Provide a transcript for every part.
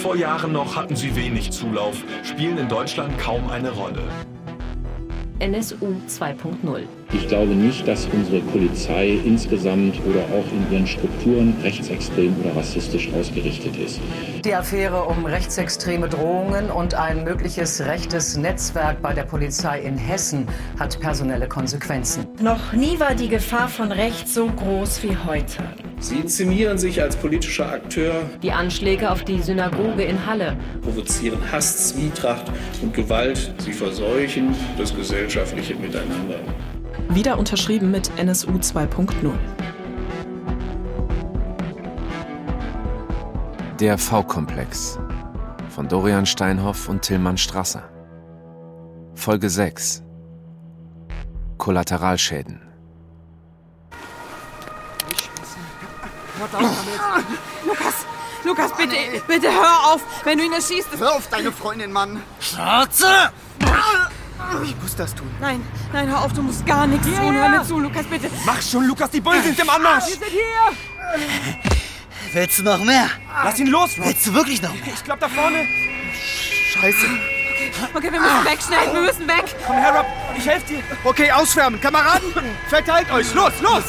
Vor Jahren noch hatten sie wenig Zulauf, spielen in Deutschland kaum eine Rolle. NSU 2.0. Ich glaube nicht, dass unsere Polizei insgesamt oder auch in ihren Strukturen rechtsextrem oder rassistisch ausgerichtet ist. Die Affäre um rechtsextreme Drohungen und ein mögliches rechtes Netzwerk bei der Polizei in Hessen hat personelle Konsequenzen. Noch nie war die Gefahr von rechts so groß wie heute. Sie inszenieren sich als politischer Akteur. Die Anschläge auf die Synagoge in Halle provozieren Hass, Zwietracht und Gewalt. Sie verseuchen das gesellschaftliche Miteinander. Wieder unterschrieben mit NSU 2.0. Der V-Komplex von Dorian Steinhoff und Tillmann Strasser. Folge 6 Kollateralschäden. Hört auf damit. Lukas, Lukas, bitte, bitte hör auf, wenn du ihn erschießt. Hör auf deine Freundin, Mann. Schatze! Ich muss das tun. Nein, nein, hör auf, du musst gar nichts Yeah. tun. Hör mir zu, Lukas, bitte. Mach schon, Lukas, die Bullen sind im Anmarsch. Wir sind hier. Willst du noch mehr? Lass ihn los, Rob. Willst du wirklich noch mehr? Ich glaub da vorne. Scheiße. Okay, wir müssen weg, schnell, wir müssen weg. Komm her, Rob. Ich helfe dir. Okay, ausschwärmen. Kameraden, verteilt euch. Los, los.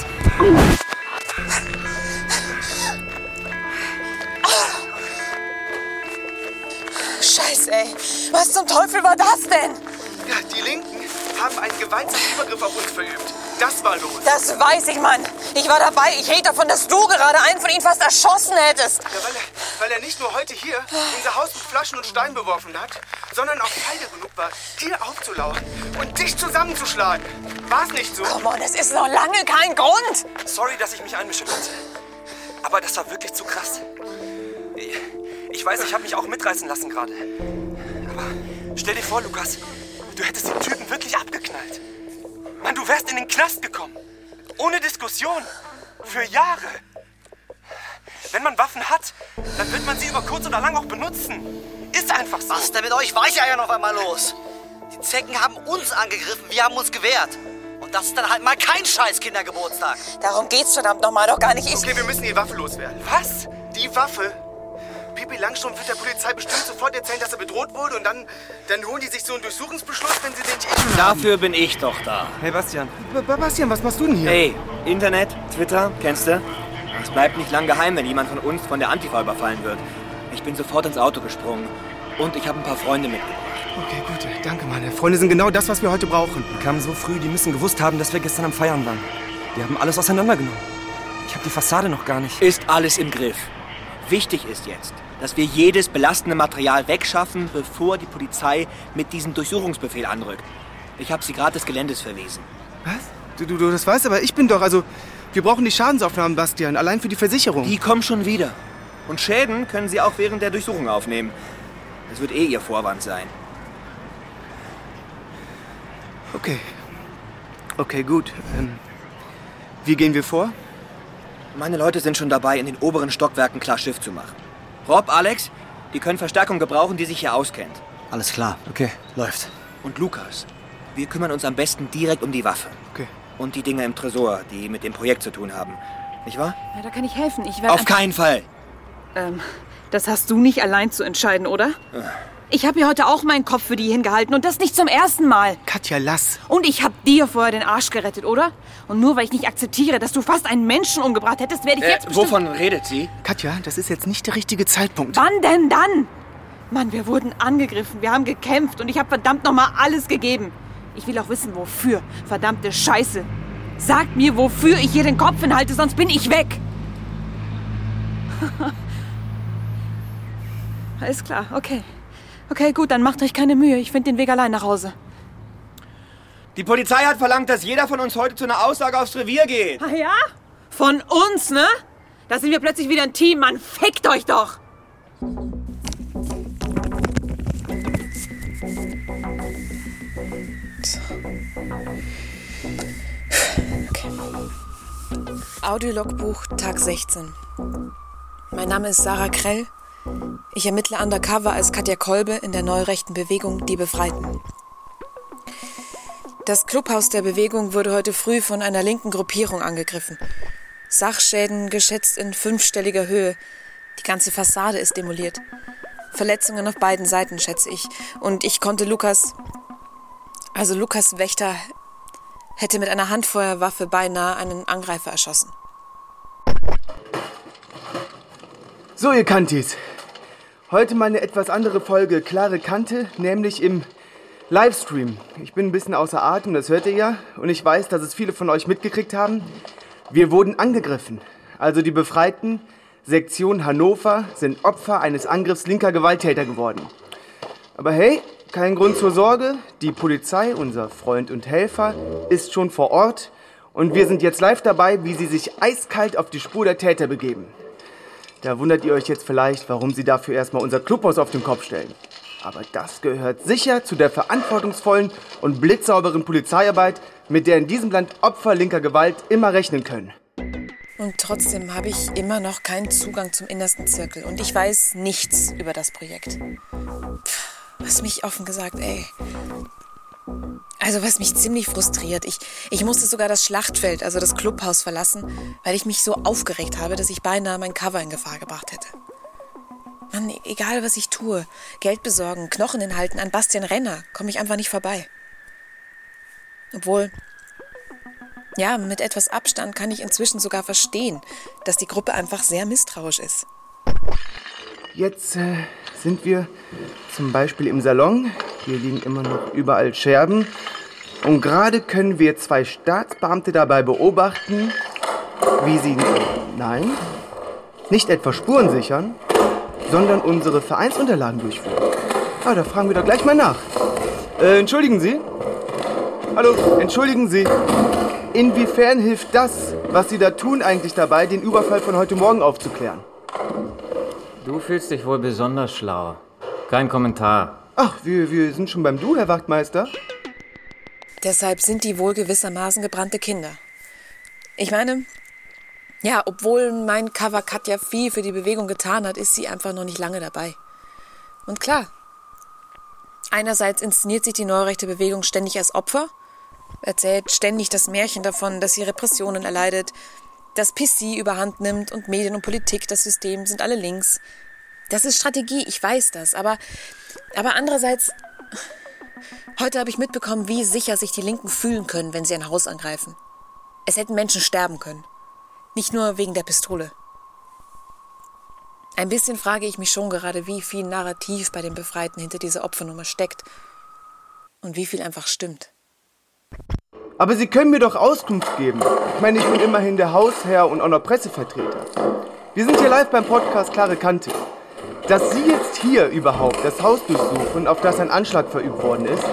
Scheiße, ey. Was zum Teufel war das denn? Ja, die Linken haben einen gewaltsamen Übergriff auf uns verübt. Das war los. Das weiß ich, Mann. Ich war dabei. Ich rede davon, dass du gerade einen von ihnen fast erschossen hättest. Ja, weil, er, weil er nicht nur heute hier unser Haus mit Flaschen und Steinen beworfen hat, sondern auch feige genug war, dir aufzulauern und dich zusammenzuschlagen. War es nicht so? Komm on, es ist noch lange kein Grund. Sorry, dass ich mich einmischen wollte. Aber das war wirklich zu krass. Ich- Ich weiß, ich habe mich auch mitreißen lassen gerade. Aber stell dir vor, Lukas, du hättest den Typen wirklich abgeknallt. Mann, du wärst in den Knast gekommen. Ohne Diskussion. Für Jahre. Wenn man Waffen hat, dann wird man sie über kurz oder lang auch benutzen. Ist einfach so. Was ist denn mit euch Weicheiern auf einmal los? Die Zecken haben uns angegriffen, wir haben uns gewehrt. Und das ist dann halt mal kein scheiß Kindergeburtstag. Darum geht's verdammt nochmal doch gar nicht. Ich Okay, wir müssen die Waffe loswerden. Was? Die Waffe? Pipi Langstrumpf wird der Polizei bestimmt sofort erzählen, dass er bedroht wurde und dann, dann holen die sich so einen Durchsuchungsbeschluss, wenn sie den nicht. Dafür bin ich doch da. Hey, Bastian. B Bastian, was machst du denn hier? Hey, Internet, Twitter, kennst du? Es bleibt nicht lang geheim, wenn jemand von uns von der Antifa überfallen wird. Ich bin sofort ins Auto gesprungen. Und ich habe ein paar Freunde mitgebracht. Okay, gut. Danke, meine Freunde sind genau das, was wir heute brauchen. Die kamen so früh, die müssen gewusst haben, dass wir gestern am Feiern waren. Die haben alles auseinandergenommen. Ich habe die Fassade noch gar nicht. Ist alles im Griff. Wichtig ist jetzt, dass wir jedes belastende Material wegschaffen, bevor die Polizei mit diesem Durchsuchungsbefehl anrückt. Ich habe sie gerade des Geländes verwiesen. Was? Du, du, du das weißt, aber ich bin doch, also, wir brauchen die Schadensaufnahmen, Bastian, allein für die Versicherung. Die kommen schon wieder. Und Schäden können sie auch während der Durchsuchung aufnehmen. Das wird eh ihr Vorwand sein. Okay. Okay, gut. Ähm, wie gehen wir vor? Meine Leute sind schon dabei, in den oberen Stockwerken klar Schiff zu machen. Rob, Alex, die können Verstärkung gebrauchen, die sich hier auskennt. Alles klar. Okay. Läuft. Und Lukas, wir kümmern uns am besten direkt um die Waffe. Okay. Und die Dinge im Tresor, die mit dem Projekt zu tun haben. Nicht wahr? Ja, da kann ich helfen. Ich werde Auf keinen Fall. Ähm, das hast du nicht allein zu entscheiden, oder? Ich habe hier heute auch meinen Kopf für die hingehalten und das nicht zum ersten Mal. Katja, lass. Und ich habe dir vorher den Arsch gerettet, oder? Und nur weil ich nicht akzeptiere, dass du fast einen Menschen umgebracht hättest, werde ich Äh, jetzt bestimmt... wovon redet sie? Katja, das ist jetzt nicht der richtige Zeitpunkt. Wann denn dann? Mann, wir wurden angegriffen, wir haben gekämpft und ich habe verdammt nochmal alles gegeben. Ich will auch wissen, wofür. Verdammte Scheiße. Sagt mir, wofür ich hier den Kopf hinhalte, sonst bin ich weg. Alles klar, okay. Okay, gut, dann macht euch keine Mühe. Ich finde den Weg allein nach Hause. Die Polizei hat verlangt, dass jeder von uns heute zu einer Aussage aufs Revier geht. Ah ja? Von uns, ne? Da sind wir plötzlich wieder ein Team, Mann. Fickt euch doch! Audiologbuch Tag 16. Mein Name ist Sarah Krell. Ich ermittle undercover als Katja Kolbe in der neurechten Bewegung Die Befreiten. Das Clubhaus der Bewegung wurde heute früh von einer linken Gruppierung angegriffen. Sachschäden geschätzt in fünfstelliger Höhe. Die ganze Fassade ist demoliert. Verletzungen auf beiden Seiten, schätze ich. Und ich konnte Lukas. Also Lukas Wächter hätte mit einer Handfeuerwaffe beinahe einen Angreifer erschossen. So, ihr Kantis. Heute mal eine etwas andere Folge Klare Kante, nämlich im Livestream. Ich bin ein bisschen außer Atem, das hört ihr ja. Und ich weiß, dass es viele von euch mitgekriegt haben. Wir wurden angegriffen. Also die Befreiten, Sektion Hannover, sind Opfer eines Angriffs linker Gewalttäter geworden. Aber hey, kein Grund zur Sorge. Die Polizei, unser Freund und Helfer, ist schon vor Ort. Und wir sind jetzt live dabei, wie sie sich eiskalt auf die Spur der Täter begeben. Da wundert ihr euch jetzt vielleicht, warum sie dafür erstmal unser Clubhaus auf den Kopf stellen. Aber das gehört sicher zu der verantwortungsvollen und blitzsauberen Polizeiarbeit, mit der in diesem Land Opfer linker Gewalt immer rechnen können. Und trotzdem habe ich immer noch keinen Zugang zum innersten Zirkel und ich weiß nichts über das Projekt. Was mich offen gesagt, ey. Also was mich ziemlich frustriert. Ich, ich musste sogar das Schlachtfeld, also das Clubhaus verlassen, weil ich mich so aufgeregt habe, dass ich beinahe mein Cover in Gefahr gebracht hätte. Mann, egal was ich tue, Geld besorgen, Knochen hinhalten, an Bastian Renner, komme ich einfach nicht vorbei. Obwohl, ja, mit etwas Abstand kann ich inzwischen sogar verstehen, dass die Gruppe einfach sehr misstrauisch ist. Jetzt äh, sind wir zum Beispiel im Salon. Hier liegen immer noch überall Scherben. Und gerade können wir zwei Staatsbeamte dabei beobachten, wie sie, nein, nicht etwa Spuren sichern, sondern unsere Vereinsunterlagen durchführen. Ah, da fragen wir doch gleich mal nach. Äh, entschuldigen Sie? Hallo, entschuldigen Sie. Inwiefern hilft das, was Sie da tun, eigentlich dabei, den Überfall von heute Morgen aufzuklären? Du fühlst dich wohl besonders schlau. Kein Kommentar. Ach, wir, wir sind schon beim Du, Herr Wachtmeister. Deshalb sind die wohl gewissermaßen gebrannte Kinder. Ich meine, ja, obwohl mein Cover Katja viel für die Bewegung getan hat, ist sie einfach noch nicht lange dabei. Und klar, einerseits inszeniert sich die neurechte Bewegung ständig als Opfer, erzählt ständig das Märchen davon, dass sie Repressionen erleidet, dass PC überhand nimmt und Medien und Politik, das System sind alle links. Das ist Strategie, ich weiß das, aber, aber andererseits, heute habe ich mitbekommen, wie sicher sich die Linken fühlen können, wenn sie ein Haus angreifen. Es hätten Menschen sterben können. Nicht nur wegen der Pistole. Ein bisschen frage ich mich schon gerade, wie viel Narrativ bei den Befreiten hinter dieser Opfernummer steckt und wie viel einfach stimmt. Aber Sie können mir doch Auskunft geben. Ich meine, ich bin immerhin der Hausherr und auch noch Pressevertreter. Wir sind hier live beim Podcast Klare Kante. Dass Sie jetzt hier überhaupt das Haus durchsuchen, auf das ein Anschlag verübt worden ist,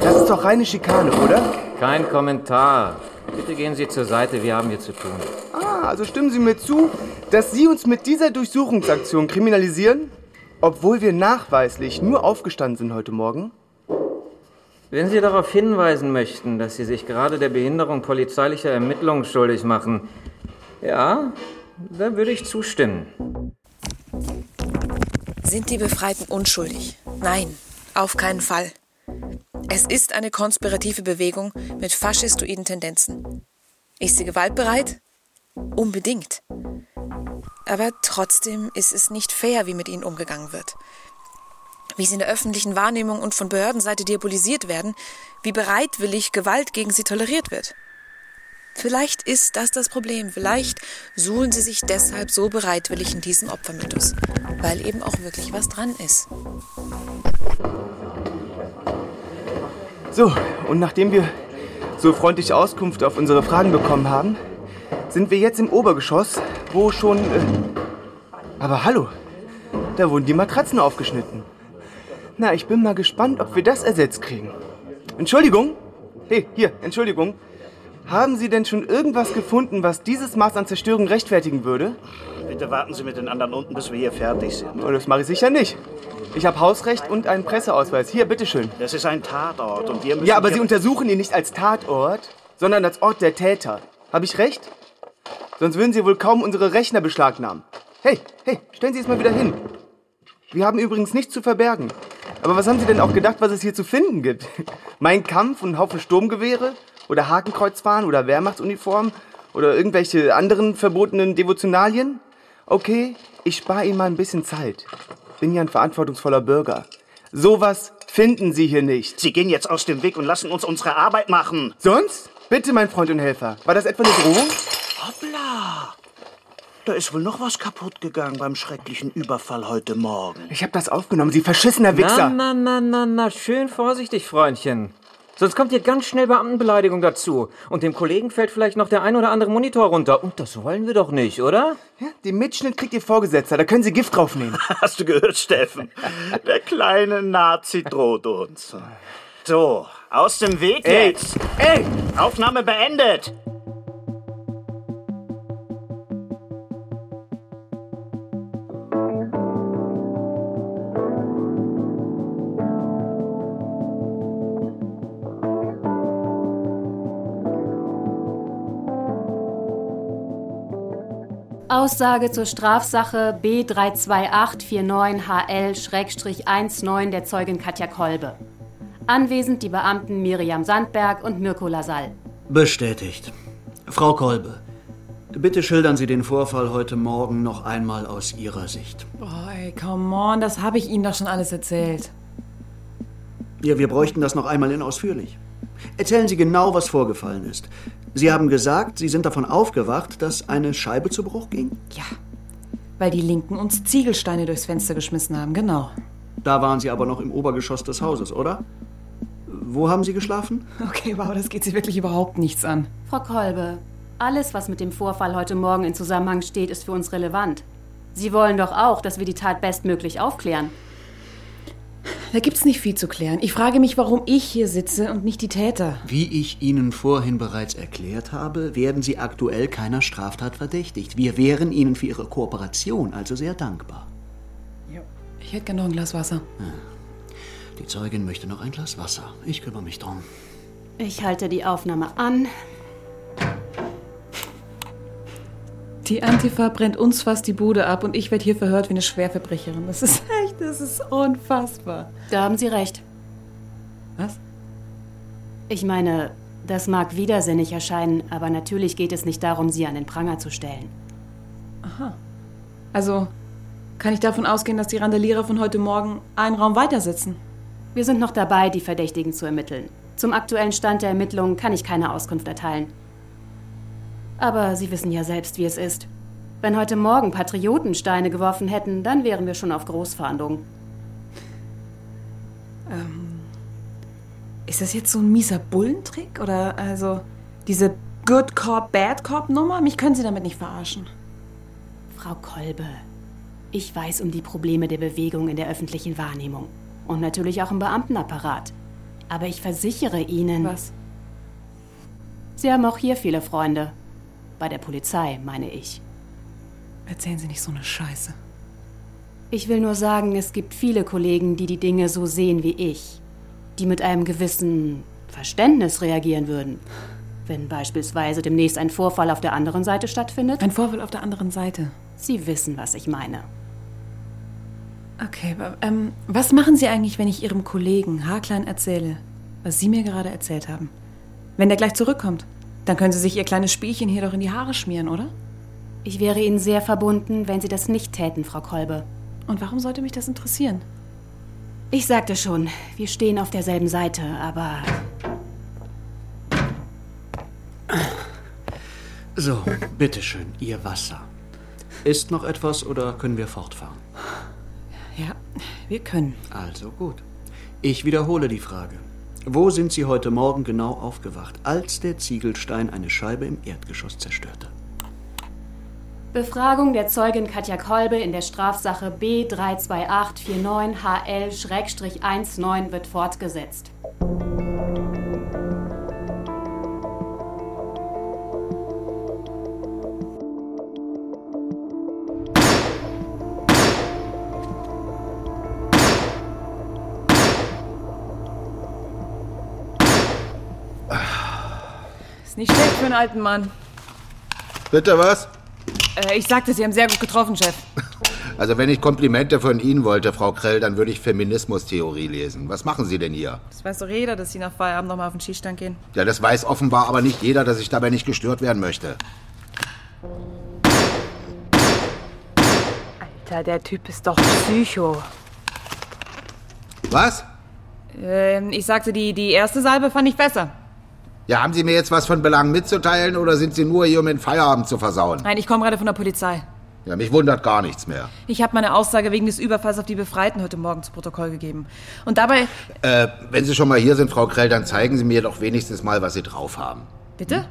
das ist doch reine Schikane, oder? Kein Kommentar. Bitte gehen Sie zur Seite, wir haben hier zu tun. Ah, also stimmen Sie mir zu, dass Sie uns mit dieser Durchsuchungsaktion kriminalisieren, obwohl wir nachweislich nur aufgestanden sind heute Morgen? Wenn Sie darauf hinweisen möchten, dass Sie sich gerade der Behinderung polizeilicher Ermittlungen schuldig machen, ja, da würde ich zustimmen. Sind die Befreiten unschuldig? Nein, auf keinen Fall. Es ist eine konspirative Bewegung mit faschistoiden Tendenzen. Ist sie gewaltbereit? Unbedingt. Aber trotzdem ist es nicht fair, wie mit ihnen umgegangen wird. Wie sie in der öffentlichen Wahrnehmung und von Behördenseite diabolisiert werden, wie bereitwillig Gewalt gegen sie toleriert wird. Vielleicht ist das das Problem. Vielleicht suhlen sie sich deshalb so bereitwillig in diesen Opfermythos, weil eben auch wirklich was dran ist. So, und nachdem wir so freundlich Auskunft auf unsere Fragen bekommen haben, sind wir jetzt im Obergeschoss, wo schon... Äh aber hallo, da wurden die Matratzen aufgeschnitten. Na, ich bin mal gespannt, ob wir das ersetzt kriegen. Entschuldigung? Hey, hier, Entschuldigung. Haben Sie denn schon irgendwas gefunden, was dieses Maß an Zerstörung rechtfertigen würde? Bitte warten Sie mit den anderen unten, bis wir hier fertig sind. Oh, das mache ich sicher nicht. Ich habe Hausrecht und einen Presseausweis. Hier, bitteschön. Das ist ein Tatort und wir müssen... Ja, aber Sie untersuchen ihn nicht als Tatort, sondern als Ort der Täter. Habe ich recht? Sonst würden Sie wohl kaum unsere Rechner beschlagnahmen. Hey, hey, stellen Sie es mal wieder hin. Wir haben übrigens nichts zu verbergen. Aber was haben Sie denn auch gedacht, was es hier zu finden gibt? Mein Kampf und ein Haufen Sturmgewehre? Oder Hakenkreuzfahren oder Wehrmachtsuniformen? Oder irgendwelche anderen verbotenen Devotionalien? Okay, ich spare Ihnen mal ein bisschen Zeit. bin ja ein verantwortungsvoller Bürger. Sowas finden Sie hier nicht. Sie gehen jetzt aus dem Weg und lassen uns unsere Arbeit machen. Sonst? Bitte, mein Freund und Helfer. War das etwa eine Drohung? Hoppla! Da ist wohl noch was kaputt gegangen beim schrecklichen Überfall heute Morgen. Ich hab das aufgenommen, Sie verschissener Wichser. Na, na, na, na, na, schön vorsichtig, Freundchen. Sonst kommt hier ganz schnell Beamtenbeleidigung dazu. Und dem Kollegen fällt vielleicht noch der ein oder andere Monitor runter. Und das wollen wir doch nicht, oder? Ja, den Mitschnitt kriegt Ihr Vorgesetzter. Da können Sie Gift draufnehmen. Hast du gehört, Steffen? Der kleine Nazi droht uns. So, aus dem Weg Ey, jetzt. Ey! Aufnahme beendet. Aussage zur Strafsache B32849HL-19 der Zeugin Katja Kolbe. Anwesend die Beamten Miriam Sandberg und Mirko Lasall. Bestätigt. Frau Kolbe, bitte schildern Sie den Vorfall heute Morgen noch einmal aus Ihrer Sicht. Ey, come on, das habe ich Ihnen doch schon alles erzählt. Ja, wir bräuchten das noch einmal in ausführlich. Erzählen Sie genau, was vorgefallen ist. Sie haben gesagt, Sie sind davon aufgewacht, dass eine Scheibe zu Bruch ging? Ja, weil die Linken uns Ziegelsteine durchs Fenster geschmissen haben, genau. Da waren Sie aber noch im Obergeschoss des Hauses, oder? Wo haben Sie geschlafen? Okay, wow, das geht Sie wirklich überhaupt nichts an. Frau Kolbe, alles, was mit dem Vorfall heute Morgen in Zusammenhang steht, ist für uns relevant. Sie wollen doch auch, dass wir die Tat bestmöglich aufklären. Da gibt's nicht viel zu klären. Ich frage mich, warum ich hier sitze und nicht die Täter. Wie ich Ihnen vorhin bereits erklärt habe, werden Sie aktuell keiner Straftat verdächtigt. Wir wären Ihnen für Ihre Kooperation also sehr dankbar. Ich hätte gerne noch ein Glas Wasser. Die Zeugin möchte noch ein Glas Wasser. Ich kümmere mich drum. Ich halte die Aufnahme an. Die Antifa brennt uns fast die Bude ab und ich werde hier verhört wie eine Schwerverbrecherin. Das ist das ist unfassbar. Da haben Sie recht. Was? Ich meine, das mag widersinnig erscheinen, aber natürlich geht es nicht darum, Sie an den Pranger zu stellen. Aha. Also kann ich davon ausgehen, dass die Randalierer von heute Morgen einen Raum weiter sitzen? Wir sind noch dabei, die Verdächtigen zu ermitteln. Zum aktuellen Stand der Ermittlungen kann ich keine Auskunft erteilen. Aber Sie wissen ja selbst, wie es ist. Wenn heute Morgen Patrioten Steine geworfen hätten, dann wären wir schon auf Großfahndung. Ähm, ist das jetzt so ein mieser Bullentrick? Oder also diese Good Cop, Bad Cop Nummer? Mich können Sie damit nicht verarschen. Frau Kolbe, ich weiß um die Probleme der Bewegung in der öffentlichen Wahrnehmung. Und natürlich auch im Beamtenapparat. Aber ich versichere Ihnen. Was? Sie haben auch hier viele Freunde. Bei der Polizei, meine ich. Erzählen Sie nicht so eine Scheiße. Ich will nur sagen, es gibt viele Kollegen, die die Dinge so sehen wie ich. Die mit einem gewissen Verständnis reagieren würden. Wenn beispielsweise demnächst ein Vorfall auf der anderen Seite stattfindet. Ein Vorfall auf der anderen Seite. Sie wissen, was ich meine. Okay, aber, ähm, was machen Sie eigentlich, wenn ich Ihrem Kollegen haarklein erzähle, was Sie mir gerade erzählt haben? Wenn der gleich zurückkommt, dann können Sie sich Ihr kleines Spielchen hier doch in die Haare schmieren, oder? Ich wäre Ihnen sehr verbunden, wenn Sie das nicht täten, Frau Kolbe. Und warum sollte mich das interessieren? Ich sagte schon, wir stehen auf derselben Seite, aber So, bitteschön, Ihr Wasser. Ist noch etwas oder können wir fortfahren? Ja, wir können. Also gut. Ich wiederhole die Frage. Wo sind Sie heute Morgen genau aufgewacht, als der Ziegelstein eine Scheibe im Erdgeschoss zerstörte? Befragung der Zeugin Katja Kolbe in der Strafsache B32849HL-19 wird fortgesetzt. Ist nicht schlecht für einen alten Mann. Bitte was? Äh, ich sagte, Sie haben sehr gut getroffen, Chef. Also wenn ich Komplimente von Ihnen wollte, Frau Krell, dann würde ich Feminismustheorie lesen. Was machen Sie denn hier? Das weiß doch jeder, dass Sie nach Feierabend nochmal auf den Skistand gehen. Ja, das weiß offenbar aber nicht jeder, dass ich dabei nicht gestört werden möchte. Alter, der Typ ist doch Psycho. Was? Ähm, ich sagte, die, die erste Salbe fand ich besser. Ja, haben Sie mir jetzt was von Belang mitzuteilen oder sind Sie nur hier, um den Feierabend zu versauen? Nein, ich komme gerade von der Polizei. Ja, mich wundert gar nichts mehr. Ich habe meine Aussage wegen des Überfalls auf die Befreiten heute Morgen zu Protokoll gegeben. Und dabei. Äh, wenn Sie schon mal hier sind, Frau Krell, dann zeigen Sie mir doch wenigstens mal, was Sie drauf haben. Bitte?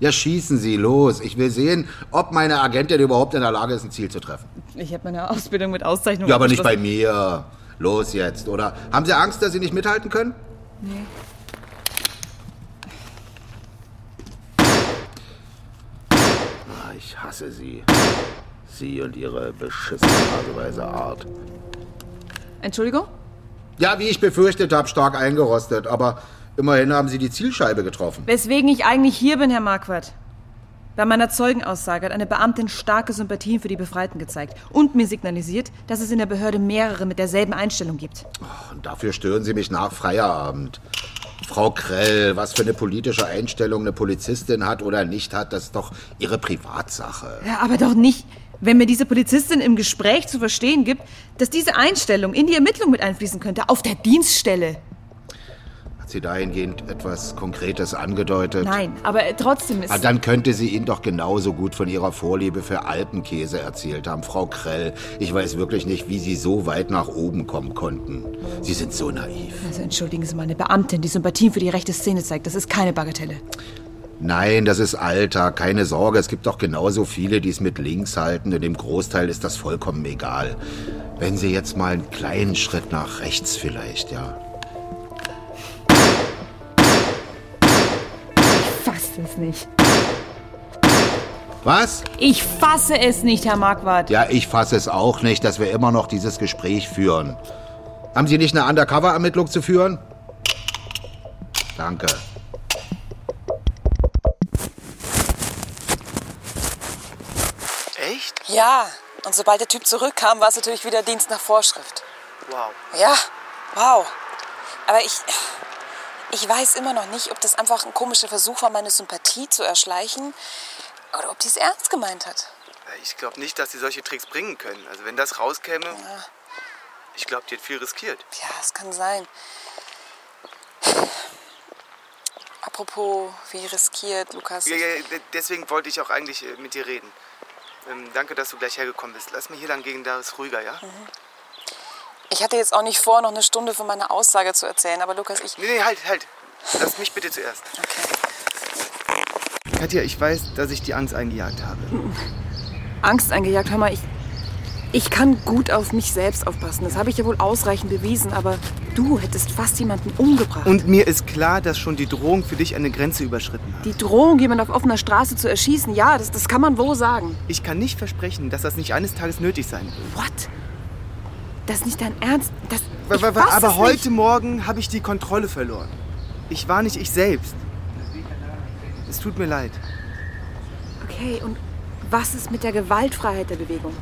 Ja, schießen Sie los. Ich will sehen, ob meine Agentin überhaupt in der Lage ist, ein Ziel zu treffen. Ich habe meine Ausbildung mit Auszeichnung. Ja, aber nicht bei mir. Los jetzt, oder? Haben Sie Angst, dass Sie nicht mithalten können? Nee. Ah, Ich hasse Sie. Sie und Ihre beschissene Art. Entschuldigung? Ja, wie ich befürchtet habe, stark eingerostet. Aber immerhin haben Sie die Zielscheibe getroffen. Weswegen ich eigentlich hier bin, Herr Marquardt. Bei meiner Zeugenaussage hat eine Beamtin starke Sympathien für die Befreiten gezeigt und mir signalisiert, dass es in der Behörde mehrere mit derselben Einstellung gibt. Und dafür stören Sie mich nach Feierabend. Frau Krell, was für eine politische Einstellung eine Polizistin hat oder nicht hat, das ist doch Ihre Privatsache. Ja, aber doch nicht, wenn mir diese Polizistin im Gespräch zu verstehen gibt, dass diese Einstellung in die Ermittlung mit einfließen könnte, auf der Dienststelle. Sie dahingehend etwas Konkretes angedeutet? Nein, aber trotzdem ist. Ah, dann könnte sie Ihnen doch genauso gut von ihrer Vorliebe für Alpenkäse erzählt haben, Frau Krell. Ich weiß wirklich nicht, wie Sie so weit nach oben kommen konnten. Sie sind so naiv. Also entschuldigen Sie mal, eine Beamtin, die Sympathien für die rechte Szene zeigt, das ist keine Bagatelle. Nein, das ist Alltag, keine Sorge. Es gibt doch genauso viele, die es mit links halten und dem Großteil ist das vollkommen egal. Wenn Sie jetzt mal einen kleinen Schritt nach rechts vielleicht, ja. Fasse es nicht. Was? Ich fasse es nicht, Herr Marquardt. Ja, ich fasse es auch nicht, dass wir immer noch dieses Gespräch führen. Haben Sie nicht eine Undercover-Ermittlung zu führen? Danke. Echt? Ja, und sobald der Typ zurückkam, war es natürlich wieder Dienst nach Vorschrift. Wow. Ja, wow. Aber ich. Ich weiß immer noch nicht, ob das einfach ein komischer Versuch war, meine Sympathie zu erschleichen oder ob die es ernst gemeint hat. Ich glaube nicht, dass sie solche Tricks bringen können. Also wenn das rauskäme, ich glaube, die hat viel riskiert. Ja, es kann sein. Apropos, wie riskiert, Lukas. Ja, ja, de- deswegen wollte ich auch eigentlich äh, mit dir reden. Ähm, danke, dass du gleich hergekommen bist. Lass mir hier lang gehen, da ist ruhiger, ja? Ich hatte jetzt auch nicht vor, noch eine Stunde von meiner Aussage zu erzählen, aber Lukas, ich. Nee, nee, halt, halt. Lass mich bitte zuerst. Katja, ich weiß, dass ich die Angst eingejagt habe. Angst eingejagt. Hör mal, ich, ich kann gut auf mich selbst aufpassen. Das habe ich ja wohl ausreichend bewiesen. Aber du hättest fast jemanden umgebracht. Und mir ist klar, dass schon die Drohung für dich eine Grenze überschritten hat. Die Drohung, jemanden auf offener Straße zu erschießen, ja, das, das kann man wohl sagen. Ich kann nicht versprechen, dass das nicht eines Tages nötig sein wird. What? Das ist nicht dein Ernst? Das, Aber heute nicht. Morgen habe ich die Kontrolle verloren. Ich war nicht ich selbst. Es tut mir leid. Okay, und was ist mit der Gewaltfreiheit der Bewegung?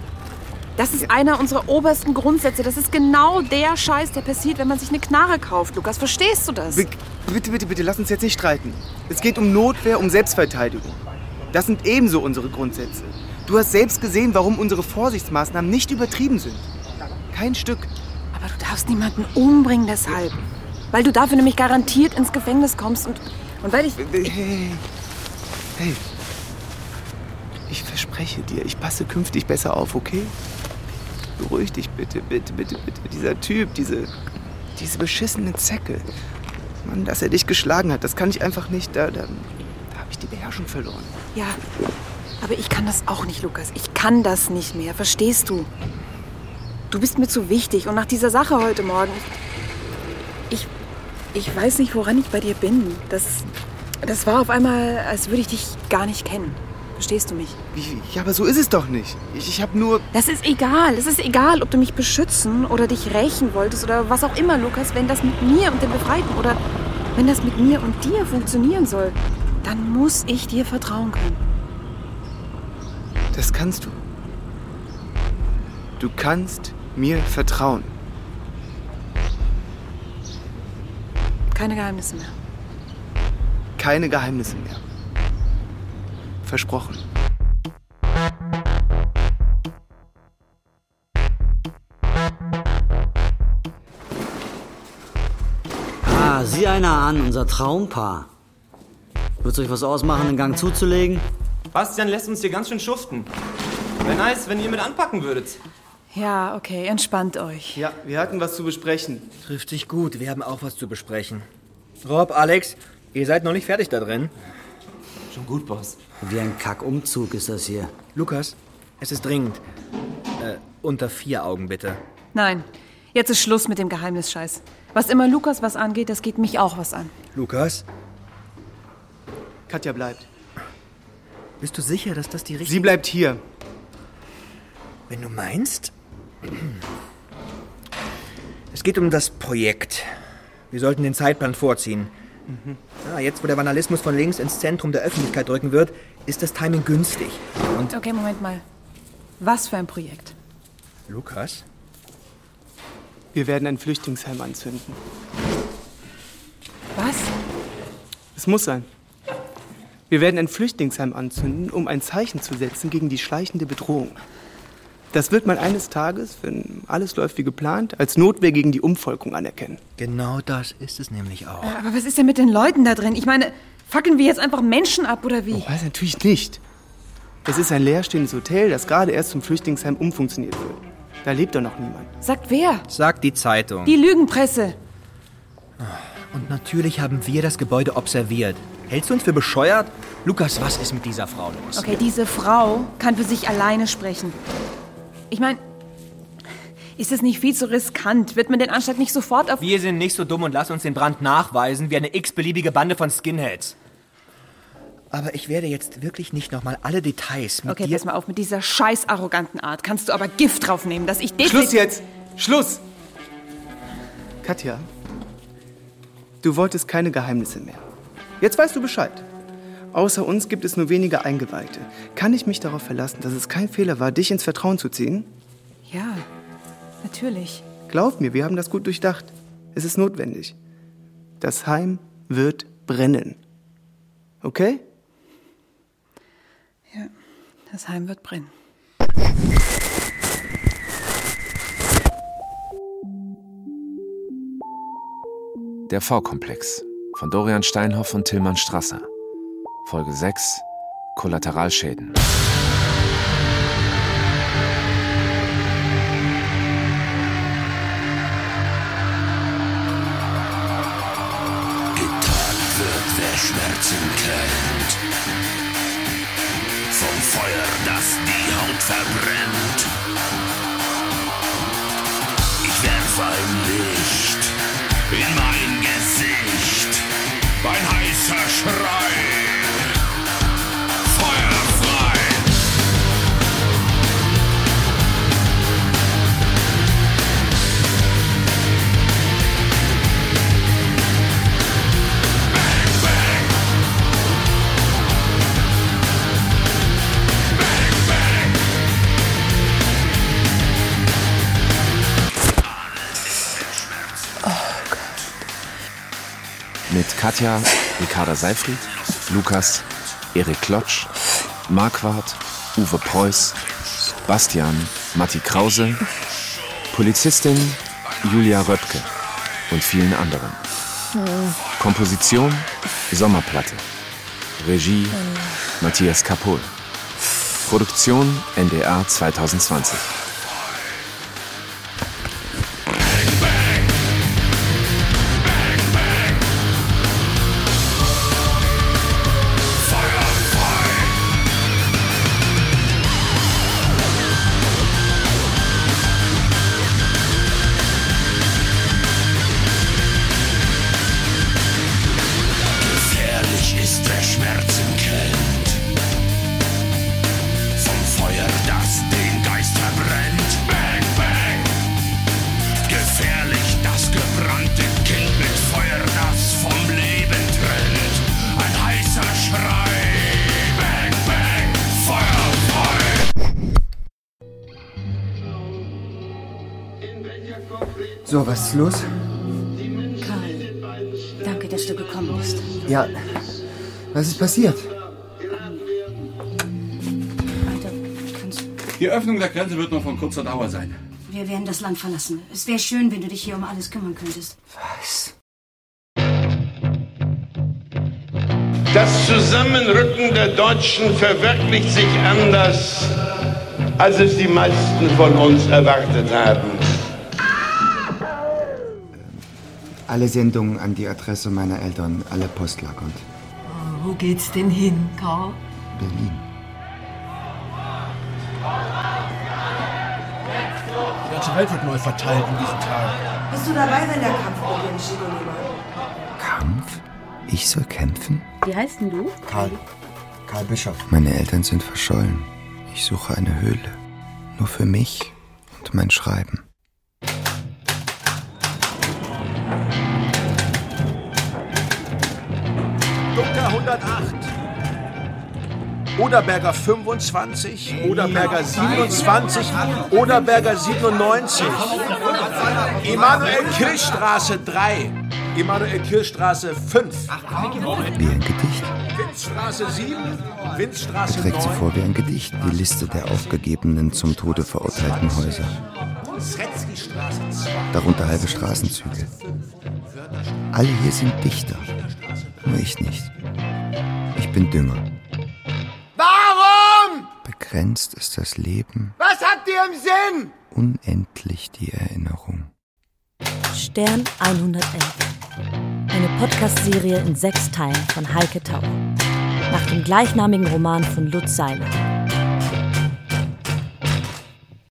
Das ist einer unserer obersten Grundsätze. Das ist genau der Scheiß, der passiert, wenn man sich eine Knarre kauft. Lukas, verstehst du das? Be- Bitte, bitte, bitte, lass uns jetzt nicht streiten. Es geht um Notwehr, um Selbstverteidigung. Das sind ebenso unsere Grundsätze. Du hast selbst gesehen, warum unsere Vorsichtsmaßnahmen nicht übertrieben sind. Kein Stück. Aber du darfst niemanden umbringen deshalb. Weil du dafür nämlich garantiert ins Gefängnis kommst und, und weil ich... Hey, hey. Ich verspreche dir, ich passe künftig besser auf, okay? Beruhig dich bitte, bitte, bitte, bitte. Dieser Typ, diese, diese beschissene Zecke. Mann, dass er dich geschlagen hat, das kann ich einfach nicht. Da, da, da habe ich die Beherrschung verloren. Ja, aber ich kann das auch nicht, Lukas. Ich kann das nicht mehr. Verstehst du? Du bist mir zu wichtig. Und nach dieser Sache heute Morgen... Ich, ich weiß nicht, woran ich bei dir bin. Das, das war auf einmal, als würde ich dich gar nicht kennen. Verstehst du mich? Wie, ja, aber so ist es doch nicht. Ich, ich habe nur... Das ist egal. Es ist egal, ob du mich beschützen oder dich rächen wolltest oder was auch immer, Lukas. Wenn das mit mir und den Befreiten oder wenn das mit mir und dir funktionieren soll, dann muss ich dir vertrauen können. Das kannst du. Du kannst mir vertrauen. Keine Geheimnisse mehr. Keine Geheimnisse mehr. Versprochen. Ah, sieh einer an, unser Traumpaar. Würdest du euch was ausmachen, den Gang zuzulegen? Bastian lässt uns hier ganz schön schuften. Wäre nice, wenn ihr mit anpacken würdet. Ja, okay, entspannt euch. Ja, wir hatten was zu besprechen. Trifft sich gut, wir haben auch was zu besprechen. Rob, Alex, ihr seid noch nicht fertig da drin. Schon gut, Boss. Wie ein Kackumzug ist das hier. Lukas, es ist dringend. Äh, unter vier Augen bitte. Nein, jetzt ist Schluss mit dem Geheimnisscheiß. Was immer Lukas was angeht, das geht mich auch was an. Lukas? Katja bleibt. Bist du sicher, dass das die richtige... Sie bleibt hier. Wenn du meinst? Es geht um das Projekt. Wir sollten den Zeitplan vorziehen. Mhm. Ja, jetzt, wo der Vandalismus von links ins Zentrum der Öffentlichkeit rücken wird, ist das Timing günstig. Und Okay, Moment mal. Was für ein Projekt? Lukas? Wir werden ein Flüchtlingsheim anzünden. Was? Es muss sein. Wir werden ein Flüchtlingsheim anzünden, um ein Zeichen zu setzen gegen die schleichende Bedrohung. Das wird man eines Tages, wenn alles läuft wie geplant, als Notwehr gegen die Umvolkung anerkennen. Genau das ist es nämlich auch. Äh, Aber was ist denn mit den Leuten da drin? Ich meine, fackeln wir jetzt einfach Menschen ab oder wie? Oh, weiß natürlich nicht. Es ist ein leerstehendes Hotel, das gerade erst zum Flüchtlingsheim umfunktioniert wird. Da lebt doch noch niemand. Sagt wer? Sagt die Zeitung. Die Lügenpresse. Und natürlich haben wir das Gebäude observiert. Hältst du uns für bescheuert? Lukas, was ist mit dieser Frau los? Okay, diese Frau kann für sich alleine sprechen. Ich meine, ist es nicht viel zu riskant? Wird man den Anschlag nicht sofort auf... Wir sind nicht so dumm und lassen uns den Brand nachweisen wie eine x-beliebige Bande von Skinheads. Aber ich werde jetzt wirklich nicht nochmal alle Details mit Okay, dir... pass mal auf, mit dieser scheiß arroganten Art kannst du aber Gift draufnehmen, dass ich... Schluss jetzt! Schluss! Katja, du wolltest keine Geheimnisse mehr. Jetzt weißt du Bescheid. Außer uns gibt es nur wenige Eingeweihte. Kann ich mich darauf verlassen, dass es kein Fehler war, dich ins Vertrauen zu ziehen? Ja, natürlich. Glaub mir, wir haben das gut durchdacht. Es ist notwendig. Das Heim wird brennen. Okay? Ja, das Heim wird brennen. Der V-Komplex von Dorian Steinhoff und Tillmann Strasser. Folge 6 Kollateralschäden. Getan wird, wer Schmerzen kennt. Vom Feuer, das die Haut verbrennt. Katja, Ricarda Seifried, Lukas, Erik Klotsch, Marquardt, Uwe Preuß, Bastian, Matti Krause, Polizistin Julia Röpke und vielen anderen. Komposition Sommerplatte. Regie Matthias Kapohl. Produktion NDR 2020. ist los? Karl, danke, dass du gekommen bist. Ja, was ist passiert? Die Öffnung der Grenze wird nur von kurzer Dauer sein. Wir werden das Land verlassen. Es wäre schön, wenn du dich hier um alles kümmern könntest. Was? Das Zusammenrücken der Deutschen verwirklicht sich anders, als es die meisten von uns erwartet haben. Alle Sendungen an die Adresse meiner Eltern, alle postlagernd. Oh, wo geht's denn hin, Karl? Berlin. Die ganze Welt wird neu verteilt in diesen Tagen. Bist du dabei, wenn der Kampf beginnt, Shigolima? Kampf? Ich soll kämpfen? Wie heißt denn du? Karl. Karl Bischof. Meine Eltern sind verschollen. Ich suche eine Höhle. Nur für mich und mein Schreiben. 108. Oderberger 25, Oderberger 27, Oderberger 97. Emanuel Kirchstraße 3, Emanuel Kirchstraße 5. Wie ein Gedicht. Winzstraße 7, Er Winzstraße trägt 9. sie vor wie ein Gedicht, die Liste der aufgegebenen, zum Tode verurteilten Häuser. Sretzky-Straße 2. Darunter halbe Straßenzüge. Alle hier sind Dichter. Nur ich nicht. Ich bin Dünger. Warum? Begrenzt ist das Leben, Was habt ihr im Sinn? unendlich die Erinnerung. Stern 111. Eine Podcast-Serie in sechs Teilen von Heike Tauer. Nach dem gleichnamigen Roman von Lutz Seiler.